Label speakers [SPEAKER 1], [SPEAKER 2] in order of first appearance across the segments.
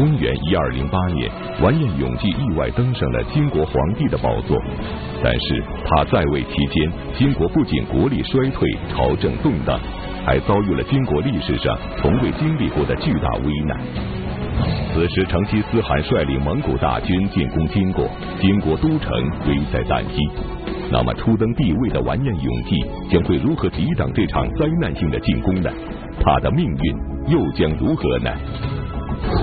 [SPEAKER 1] 公元一二零八年，完颜永济意外登上了金国皇帝的宝座。但是他在位期间，金国不仅国力衰退，朝政动荡，还遭遇了金国历史上从未经历过的巨大危难。此时，成吉思汗率领蒙古大军进攻金国，金国都城危在旦夕。那么，初登帝位的完颜永济将会如何抵挡这场灾难性的进攻呢？他的命运又将如何呢？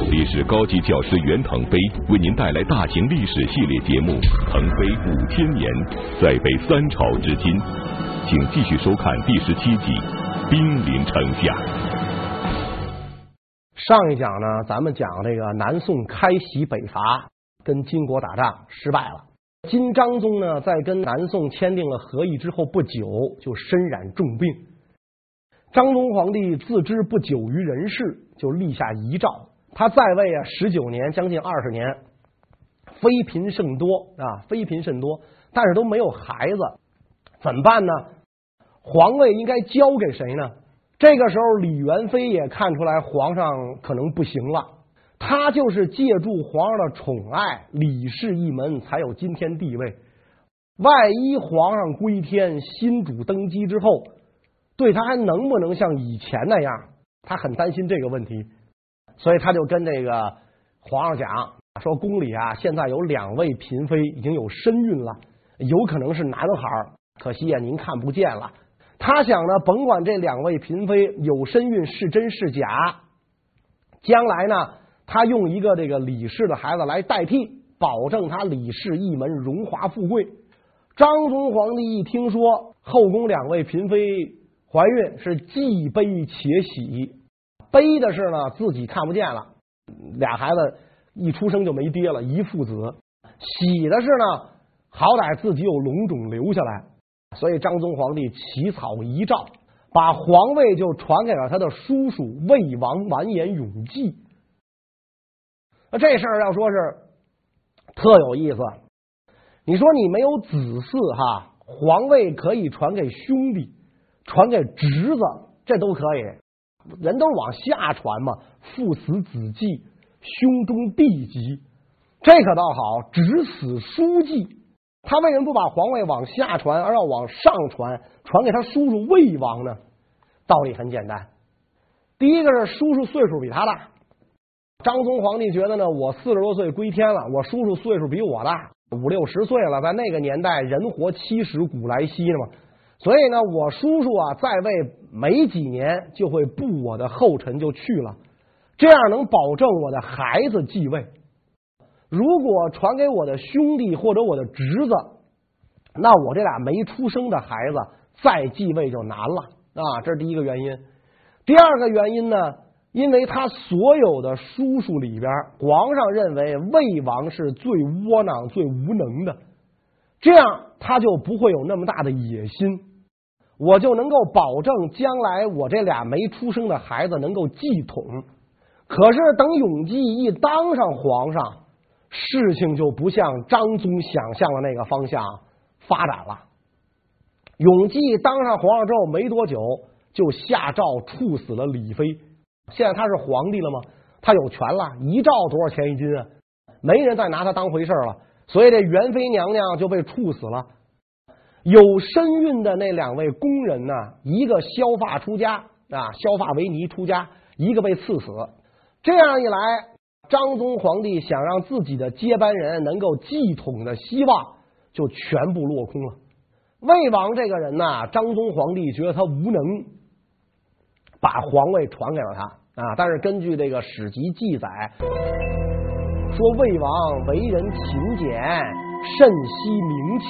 [SPEAKER 1] 历史高级教师袁腾飞为您带来大型历史系列节目《腾飞五千年》，再北三朝至今，请继续收看第十七集《兵临城下》。
[SPEAKER 2] 上一讲呢，咱们讲这个南宋开禧北伐，跟金国打仗失败了。金章宗呢，在跟南宋签订了和议之后不久，就身染重病。章宗皇帝自知不久于人世，就立下遗诏。他在位啊十九年，将近二十年，妃嫔甚多啊，妃嫔甚多，但是都没有孩子，怎么办呢？皇位应该交给谁呢？这个时候，李元妃也看出来皇上可能不行了，他就是借助皇上的宠爱，李氏一门才有今天地位。万一皇上归天，新主登基之后，对他还能不能像以前那样？他很担心这个问题。所以他就跟这个皇上讲说，宫里啊现在有两位嫔妃已经有身孕了，有可能是男孩，可惜啊您看不见了。他想呢，甭管这两位嫔妃有身孕是真是假，将来呢，他用一个这个李氏的孩子来代替，保证他李氏一门荣华富贵。张宗皇帝一听说后宫两位嫔妃怀孕，是既悲且喜。悲的是呢，自己看不见了，俩孩子一出生就没爹了，一父子；喜的是呢，好歹自己有龙种留下来。所以章宗皇帝起草遗诏，把皇位就传给了他的叔叔魏王完颜永济。那这事儿要说是特有意思。你说你没有子嗣哈，皇位可以传给兄弟，传给侄子，这都可以。人都是往下传嘛，父死子继，兄终弟及，这可倒好，只死叔继。他为什么不把皇位往下传，而要往上传，传给他叔叔魏王呢？道理很简单，第一个是叔叔岁数比他大。张宗皇帝觉得呢，我四十多岁归天了，我叔叔岁数比我大，五六十岁了，在那个年代，人活七十古来稀的嘛。所以呢，我叔叔啊，在位没几年就会步我的后尘就去了，这样能保证我的孩子继位。如果传给我的兄弟或者我的侄子，那我这俩没出生的孩子再继位就难了啊！这是第一个原因。第二个原因呢，因为他所有的叔叔里边，皇上认为魏王是最窝囊、最无能的，这样他就不会有那么大的野心。我就能够保证将来我这俩没出生的孩子能够继统。可是等永济一当上皇上，事情就不像张宗想象的那个方向发展了。永济当上皇上之后没多久，就下诏处死了李妃。现在他是皇帝了吗？他有权了，一诏多少钱一斤啊？没人再拿他当回事了，所以这元妃娘娘就被处死了。有身孕的那两位宫人呢，一个削发出家啊，削发为尼出家，一个被赐死。这样一来，张宗皇帝想让自己的接班人能够继统的希望就全部落空了。魏王这个人呢，张宗皇帝觉得他无能，把皇位传给了他啊。但是根据这个史籍记载，说魏王为人勤俭，甚惜名器。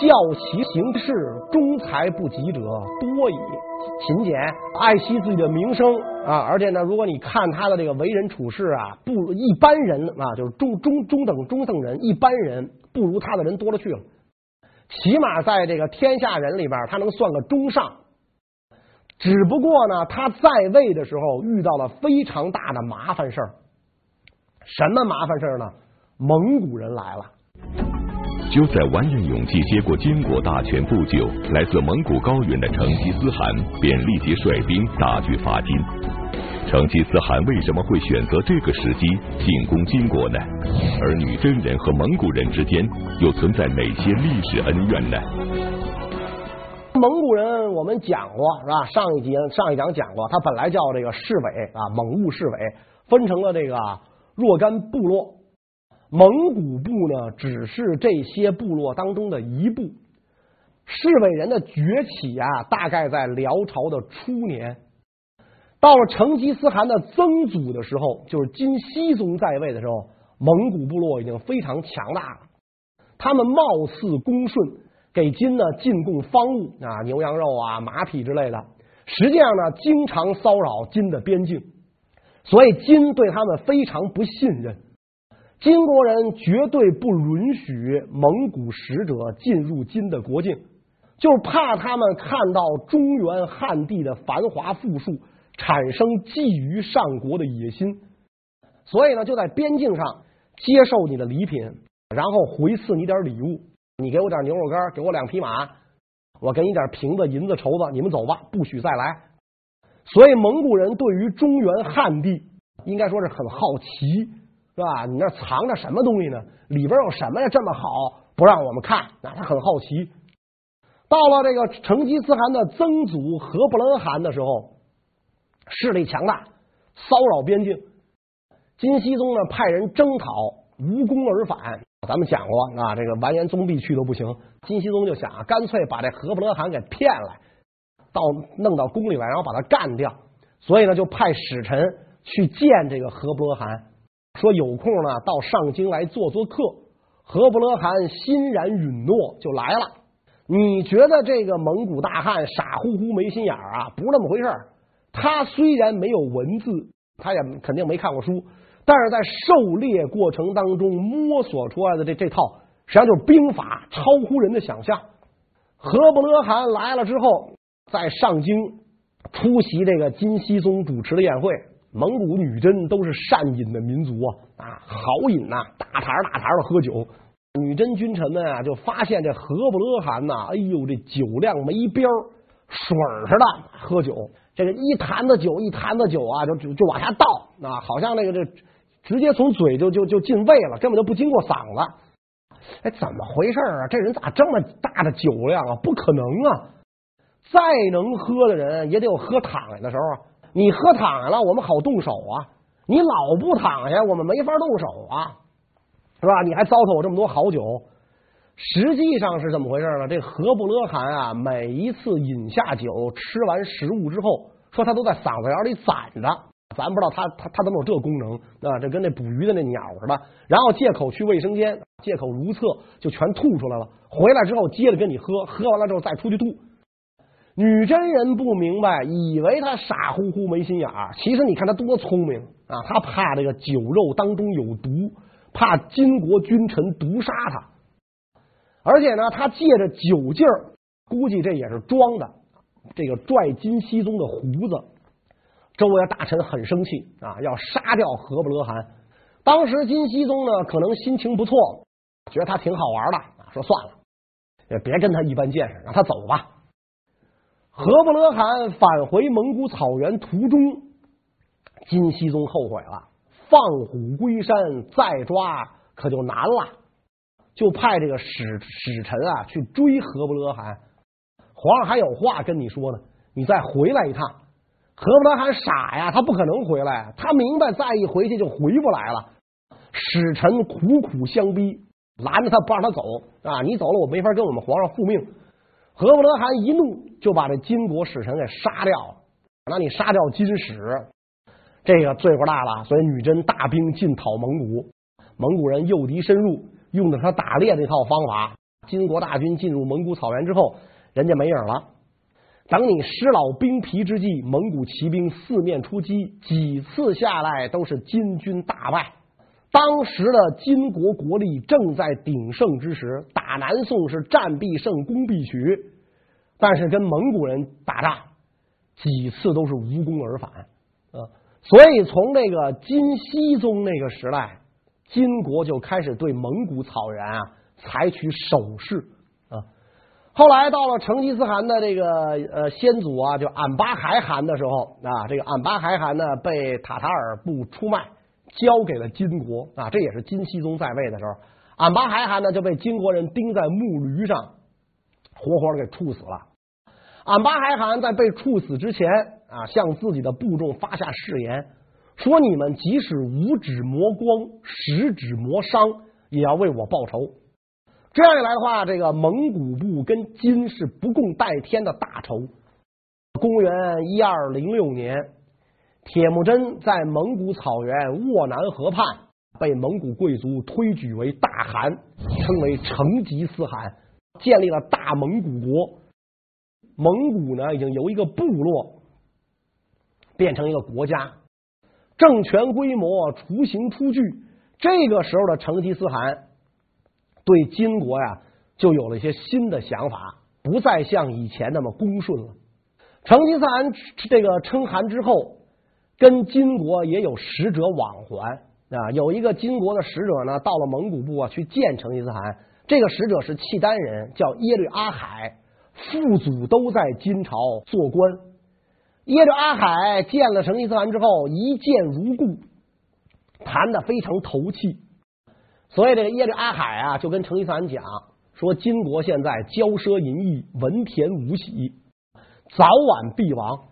[SPEAKER 2] 教其行事，忠才不及者多矣。勤俭，爱惜自己的名声啊！而且呢，如果你看他的这个为人处事啊，不如一般人啊，就是中中中等中等人，一般人不如他的人多了去了。起码在这个天下人里边，他能算个中上。只不过呢，他在位的时候遇到了非常大的麻烦事儿。什么麻烦事儿呢？蒙古人来了。
[SPEAKER 1] 就在完颜永济接过金国大权不久，来自蒙古高原的成吉思汗便立即率兵大举伐金。成吉思汗为什么会选择这个时机进攻金国呢？而女真人和蒙古人之间又存在哪些历史恩怨呢？
[SPEAKER 2] 蒙古人我们讲过是吧？上一集上一讲讲过，他本来叫这个市委啊，蒙兀市委，分成了这个若干部落。蒙古部呢，只是这些部落当中的一部。侍卫人的崛起啊，大概在辽朝的初年。到了成吉思汗的曾祖的时候，就是金熙宗在位的时候，蒙古部落已经非常强大了。他们貌似恭顺，给金呢进贡方物啊，牛羊肉啊、马匹之类的。实际上呢，经常骚扰金的边境，所以金对他们非常不信任。金国人绝对不允许蒙古使者进入金的国境，就怕他们看到中原汉地的繁华富庶。产生觊觎上国的野心，所以呢，就在边境上接受你的礼品，然后回赐你点礼物。你给我点牛肉干，给我两匹马，我给你点瓶子、银子、绸子，你们走吧，不许再来。所以蒙古人对于中原汉地应该说是很好奇，是吧？你那藏着什么东西呢？里边有什么呀？这么好，不让我们看，那他很好奇。到了这个成吉思汗的曾祖和不勒汗的时候。势力强大，骚扰边境。金熙宗呢，派人征讨，无功而返。咱们讲过啊，这个完颜宗弼去都不行。金熙宗就想啊，干脆把这和不勒汗给骗来，到弄到宫里来，然后把他干掉。所以呢，就派使臣去见这个和不勒汗，说有空呢到上京来做做客。和不勒汗欣然允诺，就来了。你觉得这个蒙古大汉傻乎乎没心眼啊？不是那么回事。他虽然没有文字，他也肯定没看过书，但是在狩猎过程当中摸索出来的这这套，实际上就是兵法，超乎人的想象。和不勒汗来了之后，在上京出席这个金熙宗主持的宴会。蒙古女真都是善饮的民族啊，啊，好饮呐，大坛大坛的喝酒。女真君臣们啊，就发现这和不勒汗呐，哎呦，这酒量没边儿，水似的喝酒。这个一坛子酒，一坛子酒啊，就就就往下倒啊，好像那个这直接从嘴就就就进胃了，根本就不经过嗓子。哎，怎么回事啊？这人咋这么大的酒量啊？不可能啊！再能喝的人也得有喝躺下的时候啊。你喝躺下了，我们好动手啊。你老不躺下，我们没法动手啊，是吧？你还糟蹋我这么多好酒。实际上是怎么回事呢？这何不勒汗啊，每一次饮下酒、吃完食物之后，说他都在嗓子眼里攒着。咱不知道他他他怎么有这功能啊？这跟那捕鱼的那鸟似的。然后借口去卫生间，借口如厕，就全吐出来了。回来之后接着跟你喝，喝完了之后再出去吐。女真人不明白，以为他傻乎乎没心眼儿。其实你看他多聪明啊！他怕这个酒肉当中有毒，怕金国君臣毒杀他。而且呢，他借着酒劲儿，估计这也是装的。这个拽金熙宗的胡子，周围的大臣很生气啊，要杀掉和不勒汗。当时金熙宗呢，可能心情不错，觉得他挺好玩的，说算了，也别跟他一般见识，让他走吧。合不勒汗返回蒙古草原途中，金熙宗后悔了，放虎归山，再抓可就难了。就派这个使使臣啊去追合不勒汗，皇上还有话跟你说呢，你再回来一趟。和不勒汗傻呀，他不可能回来，他明白再一回去就回不来了。使臣苦苦相逼，拦着他不让他走啊！你走了，我没法跟我们皇上复命。和不勒汗一怒就把这金国使臣给杀掉了。那你杀掉金使，这个罪过大了。所以女真大兵进讨蒙古，蒙古人诱敌深入。用的他打猎那套方法，金国大军进入蒙古草原之后，人家没影了。等你失老兵疲之际，蒙古骑兵四面出击，几次下来都是金军大败。当时的金国国力正在鼎盛之时，打南宋是战必胜，攻必取，但是跟蒙古人打仗几次都是无功而返啊。所以从那个金熙宗那个时代。金国就开始对蒙古草原啊采取守势啊，后来到了成吉思汗的这个呃先祖啊，就俺巴还汗的时候啊，这个俺巴还汗呢被塔塔尔部出卖，交给了金国啊，这也是金熙宗在位的时候，俺巴海汗呢就被金国人钉在木驴上，活活给处死了。俺巴海汗在被处死之前啊，向自己的部众发下誓言，说你们即使五指磨光，十指磨伤，也要为我报仇。这样一来的话，这个蒙古部跟金是不共戴天的大仇。公元一二零六年，铁木真在蒙古草原沃南河畔被蒙古贵族推举为大汗，称为成吉思汗，建立了大蒙古国。蒙古呢，已经由一个部落变成一个国家，政权规模雏形初具。这个时候的成吉思汗。对金国呀，就有了一些新的想法，不再像以前那么恭顺了。成吉思汗这个称汗之后，跟金国也有使者往还啊。有一个金国的使者呢，到了蒙古部啊，去见成吉思汗。这个使者是契丹人，叫耶律阿海，父祖都在金朝做官。耶律阿海见了成吉思汗之后，一见如故，谈的非常投契。所以这个耶律阿海啊，就跟成吉思汗讲说：“金国现在骄奢淫逸，文田武喜，早晚必亡。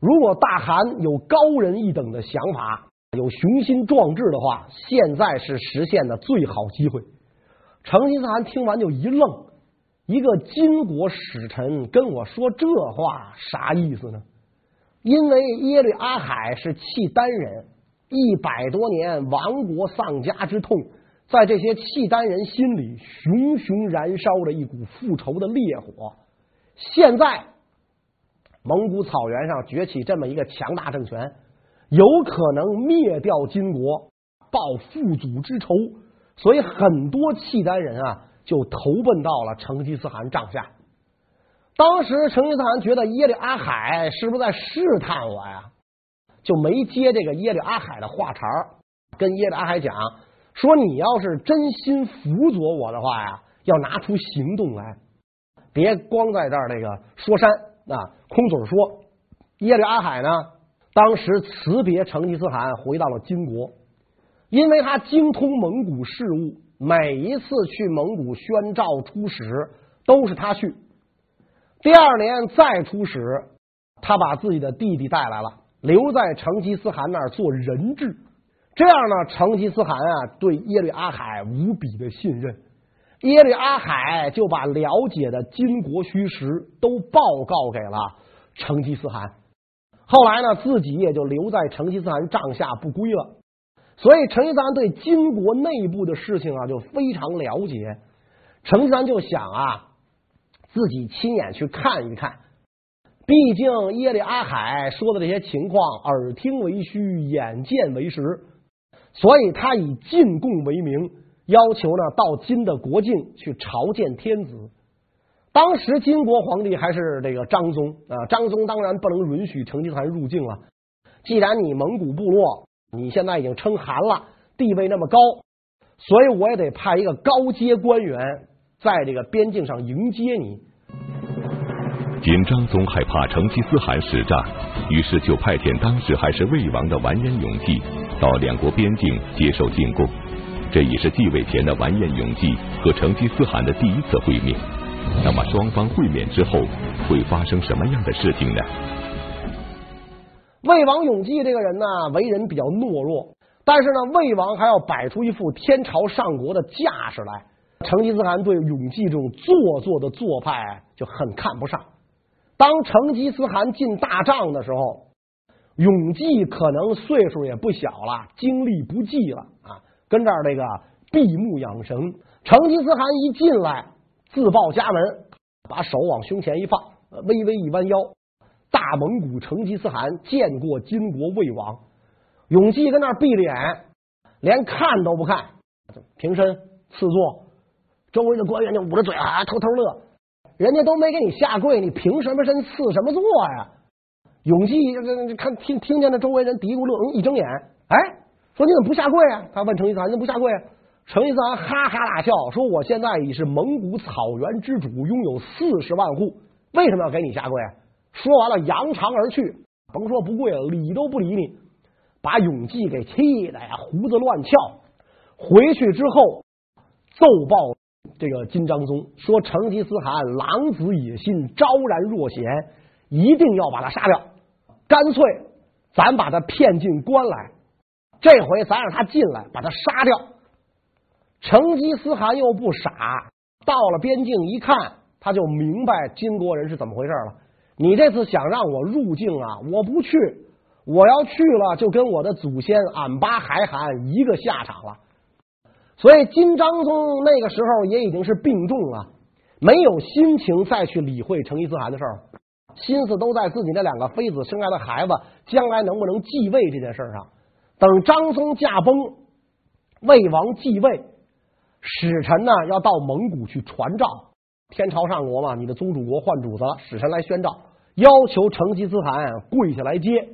[SPEAKER 2] 如果大汗有高人一等的想法，有雄心壮志的话，现在是实现的最好机会。”成吉思汗听完就一愣：“一个金国使臣跟我说这话，啥意思呢？”因为耶律阿海是契丹人，一百多年亡国丧家之痛。在这些契丹人心里，熊熊燃烧着一股复仇的烈火。现在，蒙古草原上崛起这么一个强大政权，有可能灭掉金国，报父祖之仇。所以，很多契丹人啊，就投奔到了成吉思汗帐下。当时，成吉思汗觉得耶律阿海是不是在试探我呀？就没接这个耶律阿海的话茬儿，跟耶律阿海讲。说你要是真心辅佐我的话呀，要拿出行动来，别光在这儿那个说山啊，空嘴说。耶律阿海呢，当时辞别成吉思汗，回到了金国，因为他精通蒙古事务，每一次去蒙古宣召出使都是他去。第二年再出使，他把自己的弟弟带来了，留在成吉思汗那儿做人质。这样呢，成吉思汗啊，对耶律阿海无比的信任，耶律阿海就把了解的金国虚实都报告给了成吉思汗。后来呢，自己也就留在成吉思汗帐下不归了。所以，成吉思汗对金国内部的事情啊，就非常了解。成吉思汗就想啊，自己亲眼去看一看。毕竟耶律阿海说的这些情况，耳听为虚，眼见为实。所以他以进贡为名，要求呢到金的国境去朝见天子。当时金国皇帝还是这个张宗啊，张宗当然不能允许成吉思汗入境了。既然你蒙古部落你现在已经称汗了，地位那么高，所以我也得派一个高阶官员在这个边境上迎接你。
[SPEAKER 1] 金章宗害怕成吉思汗使诈，于是就派遣当时还是魏王的完颜永济。到两国边境接受进贡，这已是继位前的完颜永济和成吉思汗的第一次会面。那么双方会面之后会发生什么样的事情呢？
[SPEAKER 2] 魏王永济这个人呢，为人比较懦弱，但是呢，魏王还要摆出一副天朝上国的架势来。成吉思汗对永济这种做作的做派就很看不上。当成吉思汗进大帐的时候。永济可能岁数也不小了，精力不济了啊，跟这儿这个闭目养神。成吉思汗一进来，自报家门，把手往胸前一放，微微一弯腰。大蒙古成吉思汗见过金国魏王。永济跟那儿闭着眼，连看都不看，平身赐座。周围的官员就捂着嘴啊，偷偷乐。人家都没给你下跪，你凭什么身赐什么座呀？永济看听听见那周围人嘀咕乐，一睁眼，哎，说你怎么不下跪啊？他问成吉思汗：“你怎么不下跪啊？”成吉思汗哈哈大笑说：“我现在已是蒙古草原之主，拥有四十万户，为什么要给你下跪？”啊说完了，扬长而去。甭说不跪了，理都不理你，把永济给气的呀，胡子乱翘。回去之后奏报这个金章宗，说成吉思汗狼子野心，昭然若显，一定要把他杀掉。干脆咱把他骗进关来，这回咱让他进来，把他杀掉。成吉思汗又不傻，到了边境一看，他就明白金国人是怎么回事了。你这次想让我入境啊，我不去，我要去了，就跟我的祖先俺巴海汗一个下场了。所以金章宗那个时候也已经是病重了，没有心情再去理会成吉思汗的事儿，心思都在自己那两个妃子生下的孩子将来能不能继位这件事上。等张宗驾崩，魏王继位。使臣呢要到蒙古去传诏，天朝上国嘛，你的宗主国换主子了，使臣来宣诏，要求成吉思汗跪下来接。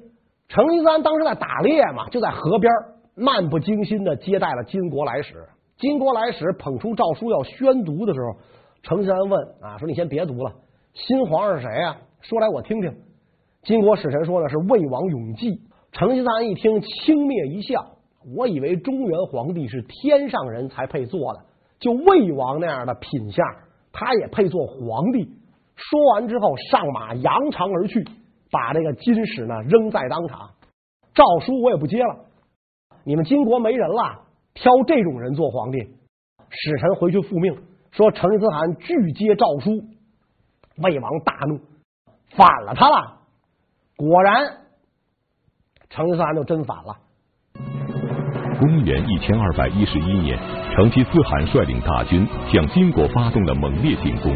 [SPEAKER 2] 成吉思汗当时在打猎嘛，就在河边漫不经心的接待了金国来使。金国来使捧出诏书要宣读的时候，成吉思汗问啊，说你先别读了，新皇上是谁啊？说来我听听。金国使臣说的是魏王永济。成吉思汗一听，轻蔑一笑。我以为中原皇帝是天上人才配做的，就魏王那样的品相，他也配做皇帝。说完之后，上马扬长而去，把这个金使呢扔在当场。诏书我也不接了，你们金国没人了，挑这种人做皇帝。使臣回去复命，说成吉思汗拒接诏书。魏王大怒，反了他了。果然，成吉思汗就真反了。
[SPEAKER 1] 公元一千二百一十一年，成吉思汗率领大军向金国发动了猛烈进攻，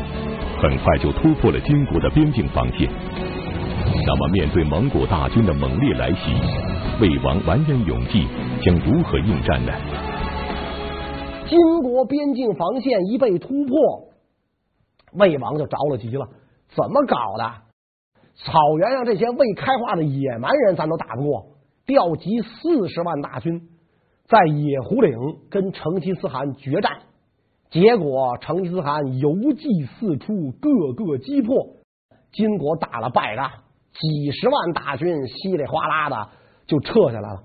[SPEAKER 1] 很快就突破了金国的边境防线。那么，面对蒙古大军的猛烈来袭，魏王完颜永济将如何应战呢？
[SPEAKER 2] 金国边境防线一被突破，魏王就着了急了，怎么搞的？草原上这些未开化的野蛮人，咱都打不过，调集四十万大军。在野狐岭跟成吉思汗决战，结果成吉思汗游击四处，各个击破，金国打了败仗，几十万大军稀里哗啦的就撤下来了。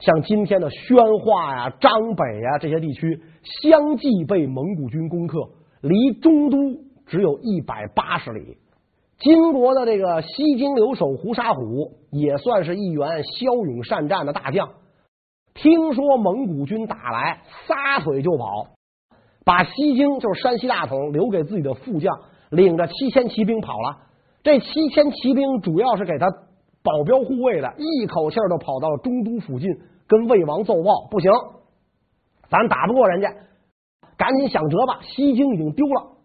[SPEAKER 2] 像今天的宣化呀、张北呀这些地区，相继被蒙古军攻克，离中都只有一百八十里。金国的这个西京留守胡沙虎也算是一员骁勇善战的大将。听说蒙古军打来，撒腿就跑，把西京就是山西大同留给自己的副将，领着七千骑兵跑了。这七千骑兵主要是给他保镖护卫的，一口气儿都跑到了中都附近，跟魏王奏报：不行，咱打不过人家，赶紧想辙吧。西京已经丢了。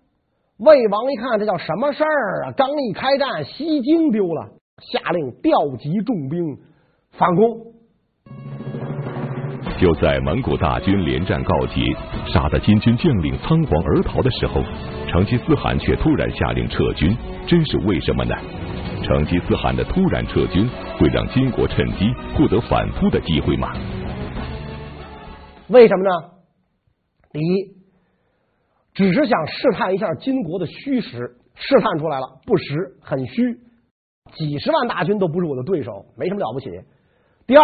[SPEAKER 2] 魏王一看，这叫什么事儿啊？刚一开战，西京丢了，下令调集重兵反攻。
[SPEAKER 1] 就在蒙古大军连战告捷，杀得金军将领仓皇而逃的时候，成吉思汗却突然下令撤军，真是为什么呢？成吉思汗的突然撤军会让金国趁机获得反扑的机会吗？
[SPEAKER 2] 为什么呢？第一，只是想试探一下金国的虚实，试探出来了，不实，很虚，几十万大军都不是我的对手，没什么了不起。第二。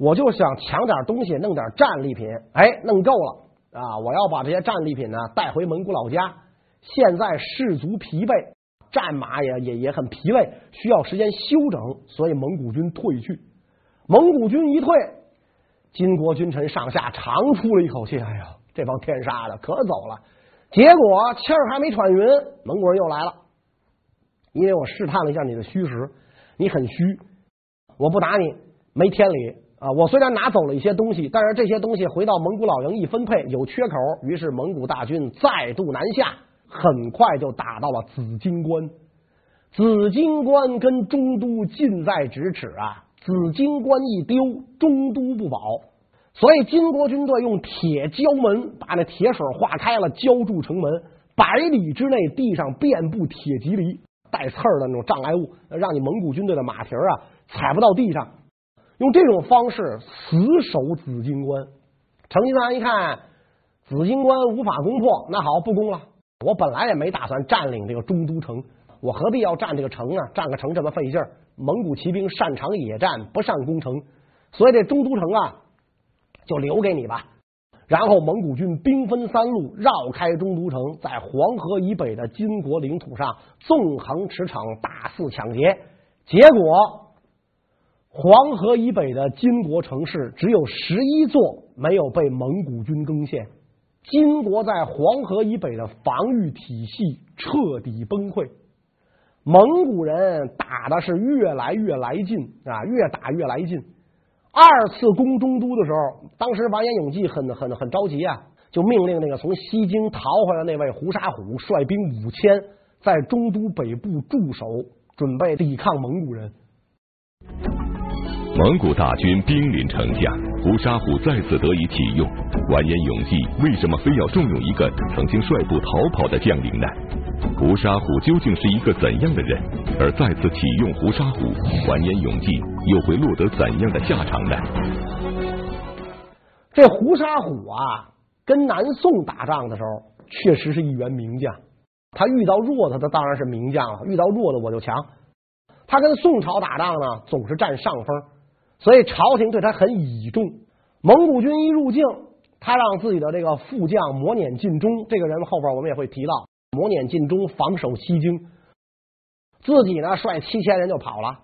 [SPEAKER 2] 我就想抢点东西，弄点战利品，哎，弄够了啊！我要把这些战利品呢带回蒙古老家。现在士卒疲惫，战马也也也很疲惫，需要时间休整，所以蒙古军退去。蒙古军一退，金国君臣上下长出了一口气。哎呀，这帮天杀的可走了！结果气儿还没喘匀，蒙古人又来了。因为我试探了一下你的虚实，你很虚，我不打你，没天理。啊，我虽然拿走了一些东西，但是这些东西回到蒙古老营一分配有缺口，于是蒙古大军再度南下，很快就打到了紫金关。紫金关跟中都近在咫尺啊，紫金关一丢，中都不保，所以金国军队用铁胶门把那铁水化开了，浇筑城门，百里之内地上遍布铁蒺藜，带刺儿的那种障碍物，让你蒙古军队的马蹄儿啊踩不到地上。用这种方式死守紫金关，成吉思汗一看紫金关无法攻破，那好，不攻了。我本来也没打算占领这个中都城，我何必要占这个城啊？占个城这么费劲儿。蒙古骑兵擅长野战，不善攻城，所以这中都城啊，就留给你吧。然后蒙古军兵分三路，绕开中都城，在黄河以北的金国领土上纵横驰骋，大肆抢劫。结果，黄河以北的金国城市只有十一座没有被蒙古军攻陷。金国在黄河以北的防御体系彻底崩溃，蒙古人打的是越来越来劲啊，越打越来劲。二次攻中都的时候，当时完颜永济很很很着急啊，就命令那个从西京逃回来那位胡沙虎率兵五千，在中都北部驻守，准备抵抗蒙古人。
[SPEAKER 1] 蒙古大军兵临城下，胡沙虎再次得以启用。完颜永济为什么非要重用一个曾经率部逃跑的将领呢？胡沙虎究竟是一个怎样的人？而再次启用胡沙虎，完颜永济又会落得怎样的下场呢？
[SPEAKER 2] 这胡沙虎啊，跟南宋打仗的时候，确实是一员名将。他遇到弱的，他当然是名将了；遇到弱的，我就强。他跟宋朝打仗呢，总是占上风。所以朝廷对他很倚重。蒙古军一入境，他让自己的这个副将磨碾尽忠，这个人后边我们也会提到，磨碾尽忠防守西京，自己呢率七千人就跑了。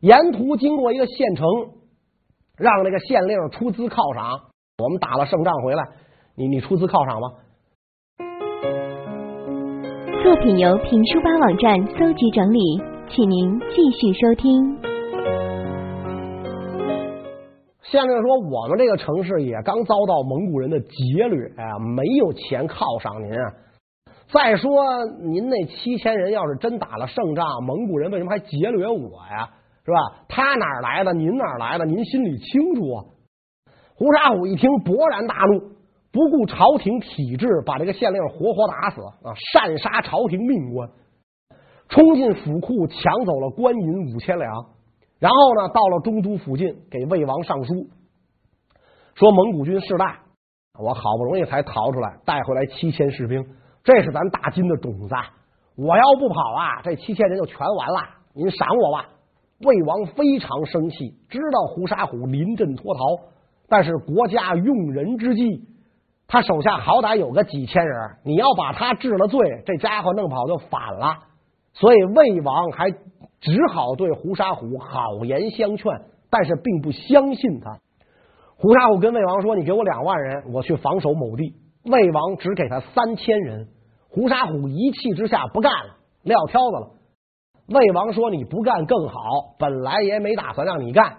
[SPEAKER 2] 沿途经过一个县城，让那个县令出资犒赏。我们打了胜仗回来，你你出资犒赏吗？
[SPEAKER 3] 作品由评书吧网站搜集整理，请您继续收听。
[SPEAKER 2] 县令说：“我们这个城市也刚遭到蒙古人的劫掠啊，没有钱犒赏您啊。再说，您那七千人要是真打了胜仗，蒙古人为什么还劫掠我呀？是吧？他哪儿来的？您哪儿来的？您心里清楚啊。”胡沙虎一听，勃然大怒，不顾朝廷体制，把这个县令活活打死啊！擅杀朝廷命官，冲进府库，抢走了官银五千两。然后呢，到了中都附近，给魏王上书，说蒙古军势大，我好不容易才逃出来，带回来七千士兵，这是咱大金的种子。我要不跑啊，这七千人就全完了。您赏我吧。魏王非常生气，知道胡沙虎临阵脱逃，但是国家用人之际，他手下好歹有个几千人，你要把他治了罪，这家伙弄跑就反了。所以魏王还。只好对胡沙虎好言相劝，但是并不相信他。胡沙虎跟魏王说：“你给我两万人，我去防守某地。”魏王只给他三千人。胡沙虎一气之下不干了，撂挑子了。魏王说：“你不干更好，本来也没打算让你干。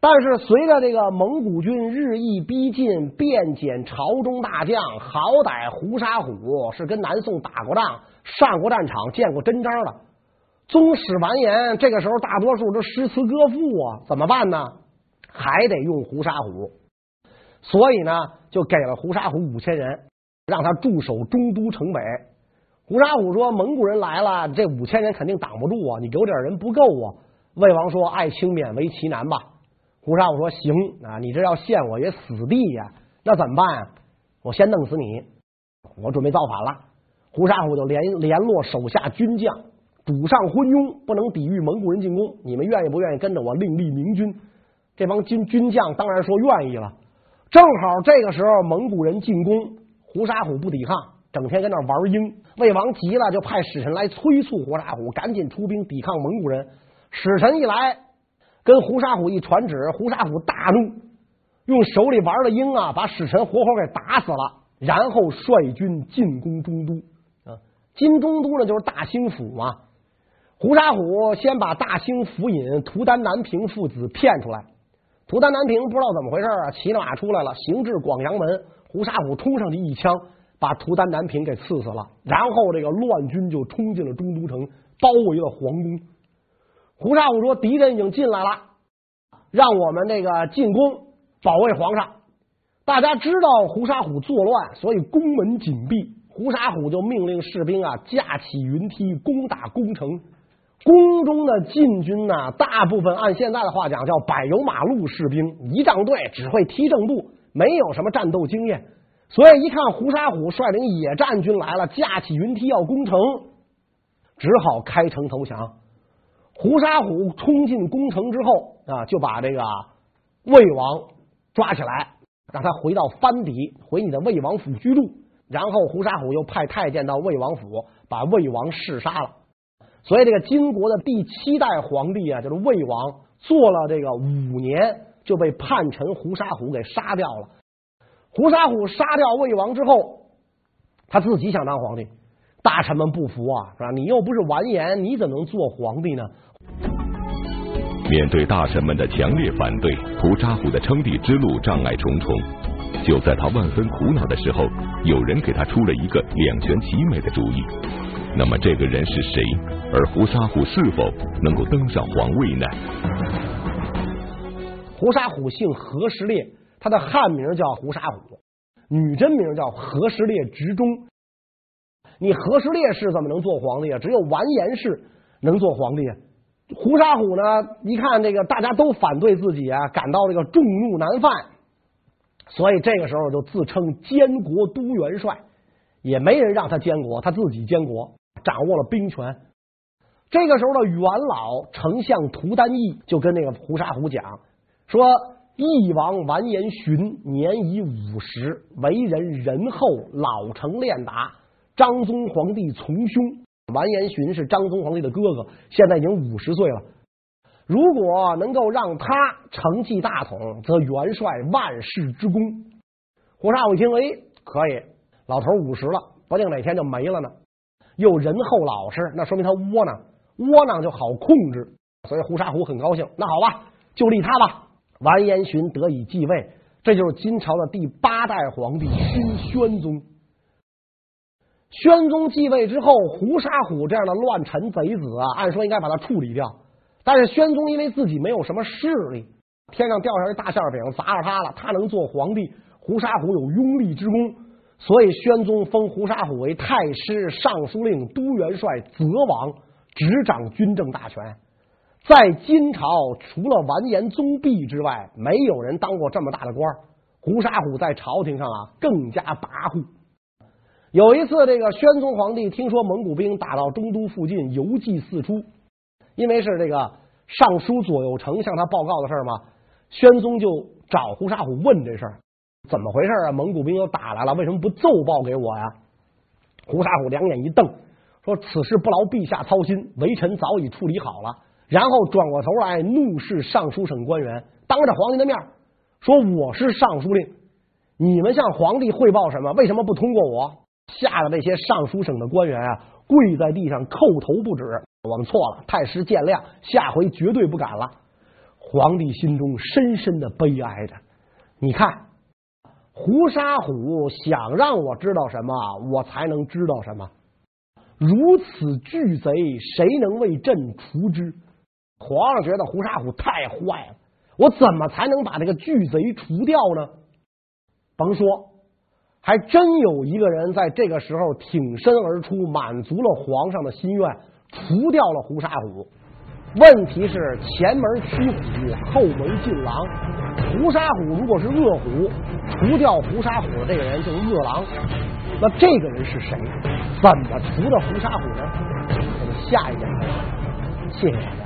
[SPEAKER 2] 但是随着这个蒙古军日益逼近，遍检朝中大将，好歹胡沙虎是跟南宋打过仗，上过战场，见过真章的。”宗室完颜，这个时候大多数都诗词歌赋啊，怎么办呢？还得用胡沙虎，所以呢，就给了胡沙虎五千人，让他驻守中都城北。胡沙虎说：“蒙古人来了，这五千人肯定挡不住啊，你给我点人不够啊。”魏王说：“爱卿勉为其难吧。”胡沙虎说：“行啊，你这要陷我于死地呀，那怎么办？我先弄死你，我准备造反了。”胡沙虎就联联络手下军将。主上昏庸，不能抵御蒙古人进攻。你们愿意不愿意跟着我另立明军？这帮军军将当然说愿意了。正好这个时候蒙古人进攻，胡沙虎不抵抗，整天跟那玩鹰。魏王急了，就派使臣来催促胡沙虎赶紧出兵抵抗蒙古人。使臣一来，跟胡沙虎一传旨，胡沙虎大怒，用手里玩的鹰啊，把使臣活活给打死了，然后率军进攻中都。啊，进中都呢，就是大兴府嘛。胡沙虎先把大兴府尹图丹南平父子骗出来，图丹南平不知道怎么回事啊，骑着马出来了，行至广阳门，胡沙虎冲上去一枪，把图丹南平给刺死了。然后这个乱军就冲进了中都城，包围了皇宫。胡沙虎说：“敌人已经进来了，让我们这个进攻保卫皇上。”大家知道胡沙虎作乱，所以宫门紧闭。胡沙虎就命令士兵啊架起云梯攻打宫城。宫中的禁军呢，大部分按现在的话讲叫柏油马路士兵，仪仗队只会踢正步，没有什么战斗经验，所以一看胡沙虎率领野战军来了，架起云梯要攻城，只好开城投降。胡沙虎冲进攻城之后啊，就把这个魏王抓起来，让他回到藩邸，回你的魏王府居住。然后胡沙虎又派太监到魏王府，把魏王弑杀了。所以这个金国的第七代皇帝啊，就是魏王，做了这个五年就被叛臣胡沙虎给杀掉了。胡沙虎杀掉魏王之后，他自己想当皇帝，大臣们不服啊，是吧？你又不是完颜，你怎么能做皇帝呢？
[SPEAKER 1] 面对大臣们的强烈反对，胡沙虎的称帝之路障碍重重。就在他万分苦恼的时候，有人给他出了一个两全其美的主意。那么这个人是谁？而胡沙虎是否能够登上皇位呢？
[SPEAKER 2] 胡沙虎姓何时烈。他的汉名叫胡沙虎，女真名叫何时烈直中。你何时烈士怎么能做皇帝啊？只有完颜氏能做皇帝啊。胡沙虎呢，一看这个大家都反对自己啊，感到这个众怒难犯，所以这个时候就自称监国都元帅，也没人让他监国，他自己监国，掌握了兵权。这个时候的元老丞相图丹义就跟那个胡沙虎讲说。义王完颜询年已五十，为人仁厚，老成练达。张宗皇帝从兄完颜询是张宗皇帝的哥哥，现在已经五十岁了。如果能够让他承继大统，则元帅万世之功。胡沙虎一听，哎，可以，老头五十了，不定哪天就没了呢。又仁厚老实，那说明他窝囊，窝囊就好控制。所以胡沙虎很高兴。那好吧，就立他吧。完颜询得以继位，这就是金朝的第八代皇帝新宣宗。宣宗继位之后，胡沙虎这样的乱臣贼子啊，按说应该把他处理掉。但是宣宗因为自己没有什么势力，天上掉下来大馅饼砸着他了，他能做皇帝，胡沙虎有拥立之功，所以宣宗封胡沙虎为太师、尚书令、都元帅、泽王，执掌军政大权。在金朝，除了完颜宗弼之外，没有人当过这么大的官。胡沙虎在朝廷上啊，更加跋扈。有一次，这个宣宗皇帝听说蒙古兵打到中都附近，游记四出，因为是这个尚书左右丞向他报告的事嘛，宣宗就找胡沙虎问这事儿怎么回事啊？蒙古兵又打来了，为什么不奏报给我呀？胡沙虎两眼一瞪，说：“此事不劳陛下操心，微臣早已处理好了。”然后转过头来，怒视尚书省官员，当着皇帝的面说：“我是尚书令，你们向皇帝汇报什么？为什么不通过我？”吓得那些尚书省的官员啊，跪在地上叩头不止。我们错了，太师见谅，下回绝对不敢了。皇帝心中深深的悲哀着。你看，胡沙虎想让我知道什么，我才能知道什么。如此巨贼，谁能为朕除之？皇上觉得胡沙虎太坏了，我怎么才能把这个巨贼除掉呢？甭说，还真有一个人在这个时候挺身而出，满足了皇上的心愿，除掉了胡沙虎。问题是前门驱虎，后门进狼。胡沙虎如果是恶虎，除掉胡沙虎的这个人就是恶狼。那这个人是谁？怎么除的胡沙虎呢？我们下一讲，谢谢。